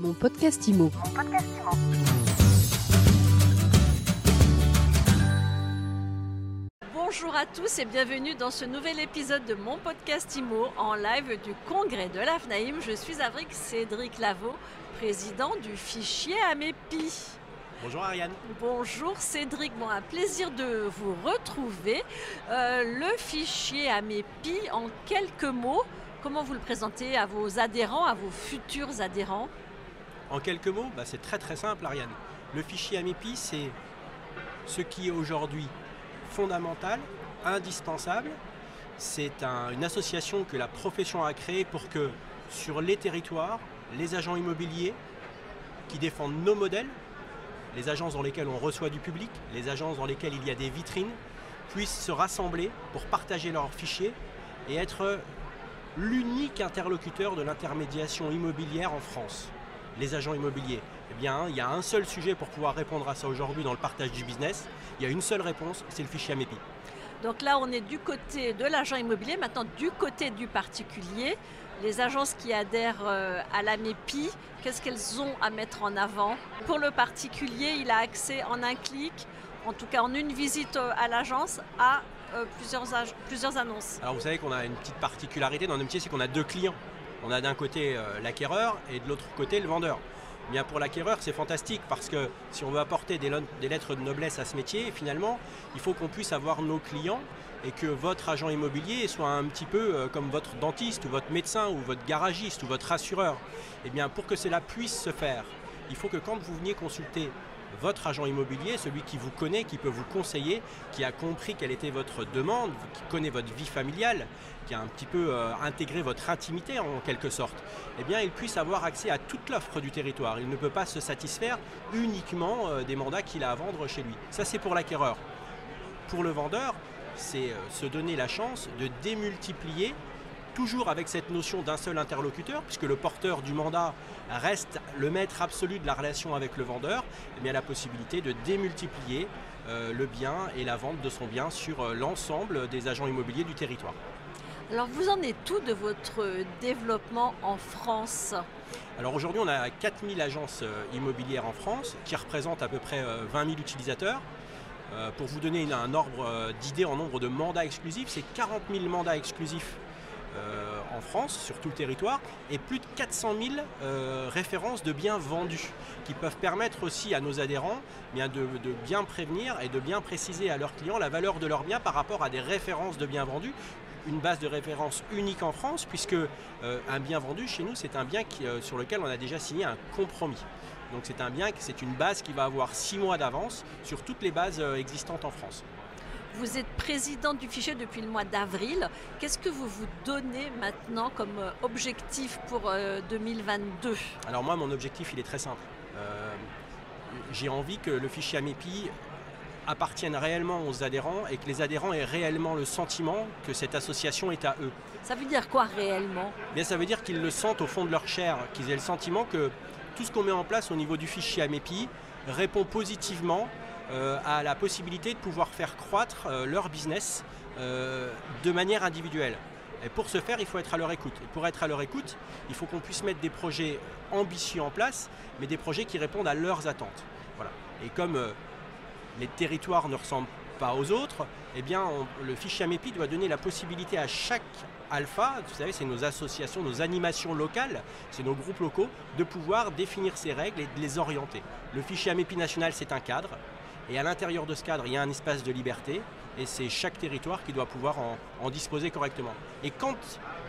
Mon podcast IMO. Bonjour à tous et bienvenue dans ce nouvel épisode de mon podcast IMO en live du congrès de l'AFNAIM. Je suis avec Cédric Lavaux, président du fichier AMEPI. Bonjour Ariane. Bonjour Cédric, bon, un plaisir de vous retrouver. Euh, le fichier AMEPI, en quelques mots, comment vous le présentez à vos adhérents, à vos futurs adhérents? En quelques mots, bah, c'est très très simple Ariane. Le fichier AMEPI, c'est ce qui est aujourd'hui fondamental, indispensable. C'est un- une association que la profession a créée pour que sur les territoires, les agents immobiliers qui défendent nos modèles, les agences dans lesquelles on reçoit du public, les agences dans lesquelles il y a des vitrines, puissent se rassembler pour partager leurs fichiers et être l'unique interlocuteur de l'intermédiation immobilière en France, les agents immobiliers. Eh bien, il y a un seul sujet pour pouvoir répondre à ça aujourd'hui dans le partage du business. Il y a une seule réponse, c'est le fichier AMEPI. Donc là, on est du côté de l'agent immobilier, maintenant du côté du particulier. Les agences qui adhèrent euh, à la MEPI, qu'est-ce qu'elles ont à mettre en avant? Pour le particulier, il a accès en un clic, en tout cas en une visite euh, à l'agence, à euh, plusieurs, annonces. Alors vous savez qu'on a une petite particularité dans notre métier, c'est qu'on a deux clients. On a d'un côté euh, l'acquéreur et de l'autre côté le vendeur. Eh Bien pour l'acquéreur, c'est fantastique parce que si on veut apporter des, lettres de noblesse à ce métier, finalement, il faut qu'on puisse avoir nos clients et que votre agent immobilier soit un petit peu euh, comme votre dentiste ou votre médecin ou votre garagiste ou votre assureur. Eh bien pour que cela puisse se faire, il faut que quand vous veniez consulter votre agent immobilier, celui qui vous connaît, qui peut vous conseiller, qui a compris quelle était votre demande, qui connaît votre vie familiale, qui a un petit peu euh, intégré votre intimité en quelque sorte, eh bien il puisse avoir accès à toute l'offre du territoire. Il ne peut pas se satisfaire uniquement euh, des mandats qu'il a à vendre chez lui. Ça c'est pour l'acquéreur. Pour le vendeur, c'est euh, se donner la chance de démultiplier toujours avec cette notion d'un seul interlocuteur, puisque le porteur du mandat reste le maître absolu de la relation avec le vendeur, eh bien la possibilité de démultiplier euh, le bien et la vente de son bien sur euh, l'ensemble des agents immobiliers du territoire. Alors vous en êtes tout de votre développement en France? Alors aujourd'hui, on a 4000 agences euh, immobilières en France qui représentent à peu près euh, 20 000 utilisateurs. Euh, Pour vous donner une- un ordre d'idée en nombre de mandats exclusifs, c'est 40 000 mandats exclusifs euh, en France, sur tout le territoire, et plus de 400 000 euh, références de biens vendus, qui peuvent permettre aussi à nos adhérents de, bien prévenir et de bien préciser à leurs clients la valeur de leurs biens par rapport à des références de biens vendus. Une base de référence unique en France, puisque euh, un bien vendu chez nous, c'est un bien sur lequel on a déjà signé un compromis. Donc c'est un bien, c'est une base qui va avoir six mois d'avance sur toutes les bases existantes en France. Vous êtes président du fichier depuis le mois d'avril. Qu'est-ce que vous vous donnez maintenant comme euh, objectif pour euh, 2022 Alors moi, mon objectif, il est très simple. Euh, J'ai envie que le fichier AMEPI appartienne réellement aux adhérents et que les adhérents aient réellement le sentiment que cette association est à eux. Ça veut dire quoi réellement? Eh Bien, ça veut dire qu'ils le sentent au fond de leur chair, qu'ils aient le sentiment que tout ce qu'on met en place au niveau du fichier AMEPI répond positivement euh, à la possibilité de pouvoir faire croître euh, leur business euh, de manière individuelle. Et pour ce faire, il faut être à leur écoute. Et pour être à leur écoute, il faut qu'on puisse mettre des projets ambitieux en place, mais des projets qui répondent à leurs attentes. Voilà. Et comme euh, les territoires ne ressemblent pas aux autres, eh bien, le fichier AMEPI doit donner la possibilité à chaque alpha, vous savez, c'est nos associations, nos animations locales, c'est nos groupes locaux, de pouvoir définir ces règles et de les orienter. Le fichier AMEPI national, c'est un cadre, et à l'intérieur de ce cadre, il y a un espace de liberté, et c'est chaque territoire qui doit pouvoir en, disposer correctement. Et quand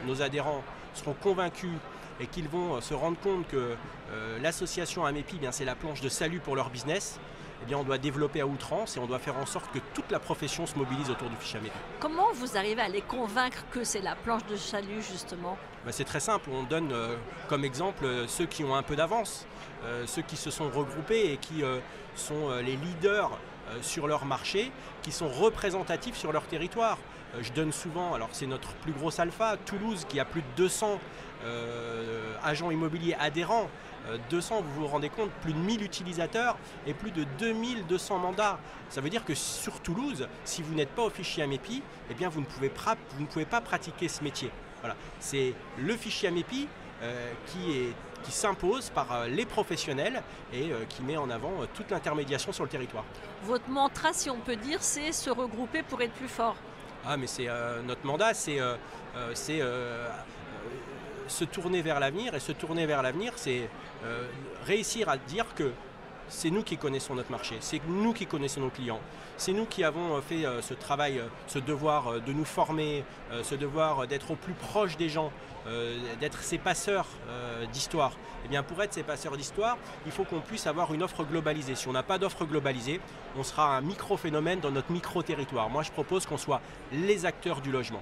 nos adhérents seront convaincus et qu'ils vont euh, se rendre compte que euh, l'association AMEPI, eh bien, c'est la planche de salut pour leur business, eh bien, on doit développer à outrance et on doit faire en sorte que toute la profession se mobilise autour du fichier AMEPI. Comment vous arrivez à les convaincre que c'est la planche de salut justement? Bah, c'est très simple, on donne euh, comme exemple euh, ceux qui ont un peu d'avance, euh, ceux qui se sont regroupés et qui euh, sont les leaders sur leur marché, qui sont représentatifs sur leur territoire. Je donne souvent, alors c'est notre plus gros alpha, Toulouse, qui a plus de 200 euh, agents immobiliers adhérents. Euh, 200, vous vous rendez compte, plus de 1000 utilisateurs et plus de 2200 mandats. Ça veut dire que sur Toulouse, si vous n'êtes pas au fichier AMEPI, eh bien vous ne pouvez, pra- vous ne pouvez pas pratiquer ce métier. Voilà. C'est le fichier AMEPI euh, qui est qui s'impose par les professionnels et qui met en avant toute l'intermédiation sur le territoire. Votre mantra, si on peut dire, c'est se regrouper pour être plus fort. Ah mais c'est notre mandat, c'est se tourner vers l'avenir et se tourner vers l'avenir, c'est réussir à dire que c'est nous qui connaissons notre marché, c'est nous qui connaissons nos clients, c'est nous qui avons euh, fait euh, ce travail, euh, ce devoir de nous former, ce devoir d'être au plus proche des gens, d'être ces passeurs d'histoire. Et eh bien pour être ces passeurs d'histoire, il faut qu'on puisse avoir une offre globalisée. Si on n'a pas d'offre globalisée, on sera un micro-phénomène dans notre micro-territoire. Moi je propose qu'on soit les acteurs du logement.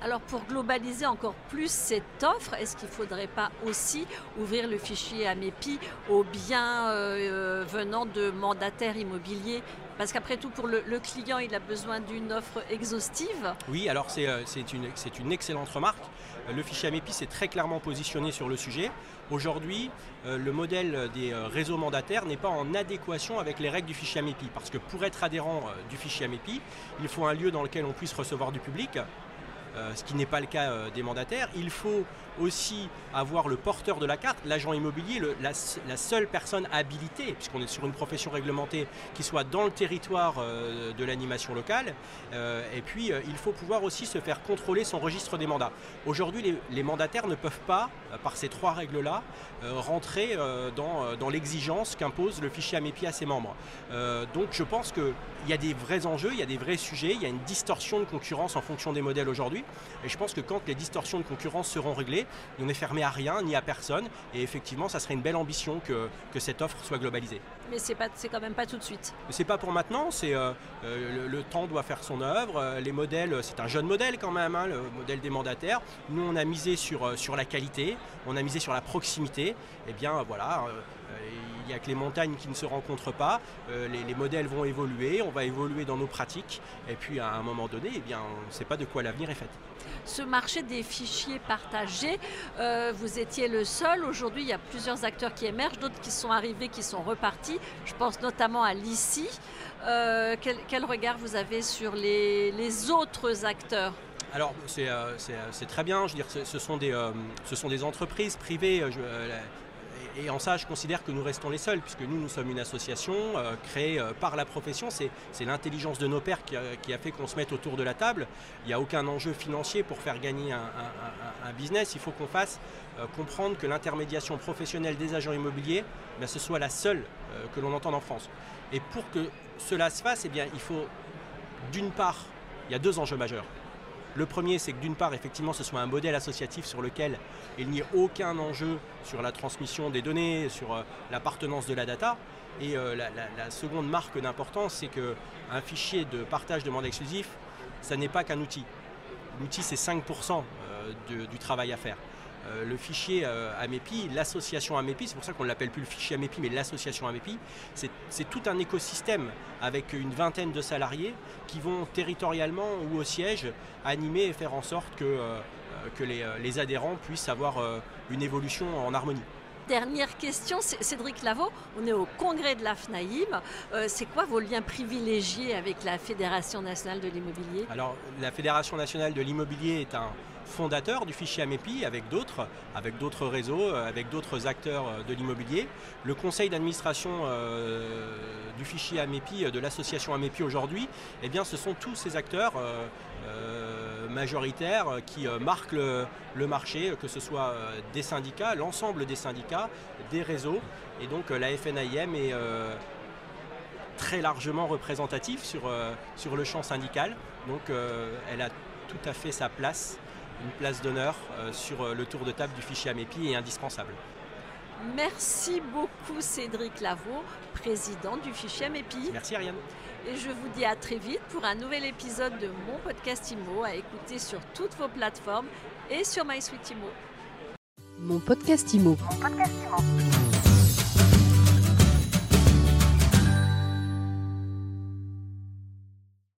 Alors pour globaliser encore plus cette offre, est-ce qu'il ne faudrait pas aussi ouvrir le fichier AMEPI aux biens euh, venant de mandataires immobiliers? Parce qu'après tout, pour le, client, il a besoin d'une offre exhaustive. Oui, alors c'est euh, une, une, excellente remarque. Euh, le fichier AMEPI s'est très clairement positionné sur le sujet. Aujourd'hui, le modèle des réseaux mandataires n'est pas en adéquation avec les règles du fichier AMEPI. Parce que pour être adhérent du fichier AMEPI, il faut un lieu dans lequel on puisse recevoir du public, euh, ce qui n'est pas le cas euh, des mandataires. Il faut aussi avoir le porteur de la carte, l'agent immobilier, la, seule personne habilitée, puisqu'on est sur une profession réglementée, qui soit dans le territoire euh, de l'animation locale. et puis, il faut pouvoir aussi se faire contrôler son registre des mandats. Aujourd'hui, les, mandataires ne peuvent pas, par ces trois règles-là, rentrer dans, l'exigence qu'impose le fichier AMEPI à ses membres. donc, je pense qu'il y a des vrais enjeux, il y a des vrais sujets, il y a une distorsion de concurrence en fonction des modèles aujourd'hui. Et je pense que quand les distorsions de concurrence seront réglées, on n'est fermé à rien ni à personne. Et effectivement, ça serait une belle ambition que, cette offre soit globalisée. Mais c'est pas, c'est quand même pas tout de suite. C'est pas pour maintenant. C'est euh, euh, le, temps doit faire son œuvre. Euh, les modèles, c'est un jeune modèle quand même, hein, le modèle des mandataires. Nous, on a misé sur, sur la qualité, on a misé sur la proximité. Et eh bien voilà il n'y a que les montagnes qui ne se rencontrent pas. Euh, les, modèles vont évoluer, on va évoluer dans nos pratiques. Et puis à un moment donné, eh bien, on ne sait pas de quoi l'avenir est fait. Ce marché des fichiers partagés, euh, vous étiez le seul. Aujourd'hui, il y a plusieurs acteurs qui émergent, d'autres qui sont arrivés, qui sont repartis. Je pense notamment à l'ICI. Euh, quel, regard vous avez sur les, autres acteurs? Alors c'est très bien, je veux dire, ce, sont, des, ce sont des entreprises privées. Et en ça, je considère que nous restons les seuls, puisque nous, nous sommes une association euh, créée euh, par la profession. C'est l'intelligence de nos pères qui a, fait qu'on se mette autour de la table. Il n'y a aucun enjeu financier pour faire gagner un, business. Il faut qu'on fasse euh, comprendre que l'intermédiation professionnelle des agents immobiliers, ben, ce soit la seule que l'on entende en France. Et pour que cela se fasse, eh il faut, d'une part, il y a deux enjeux majeurs. Le premier, c'est que d'une part, effectivement, ce soit un modèle associatif sur lequel il n'y ait aucun enjeu sur la transmission des données, sur euh, l'appartenance de la data. Et euh, la, seconde marque d'importance, c'est qu'un fichier de partage de mandat exclusif, ça n'est pas qu'un outil. L'outil, c'est 5% euh, du travail à faire. Euh, le fichier euh, AMEPI, l'association AMEPI, c'est pour ça qu'on ne l'appelle plus le fichier AMEPI, mais l'association AMEPI, c'est tout un écosystème avec une vingtaine de salariés qui vont territorialement ou au siège animer et faire en sorte que, euh, que les, adhérents puissent avoir une évolution en harmonie. Dernière question, Cédric Lavaux, on est au congrès de la FNAIM. c'est quoi vos liens privilégiés avec la Fédération nationale de l'immobilier? Alors, la Fédération nationale de l'immobilier est un, fondateur du fichier AMEPI avec d'autres, avec d'autres réseaux, euh, avec d'autres acteurs euh, de l'immobilier. Le conseil d'administration euh, du fichier AMEPI, de l'association AMEPI aujourd'hui, eh bien, ce sont tous ces acteurs majoritaires qui marquent le, marché, que ce soit des syndicats, l'ensemble des syndicats, des réseaux. Et donc la FNIM est très largement représentative sur, sur le champ syndical. Donc elle a tout à fait sa place une place d'honneur euh, sur euh, le tour de table du fichier AMEPI est indispensable. Merci beaucoup Cédric Lavaux, président du fichier AMEPI. Merci Ariane. Et je vous dis à très vite pour un nouvel épisode de mon podcast IMO à écouter sur toutes vos plateformes et sur MySuite IMO. Mon podcast IMO. Mon podcast IMO.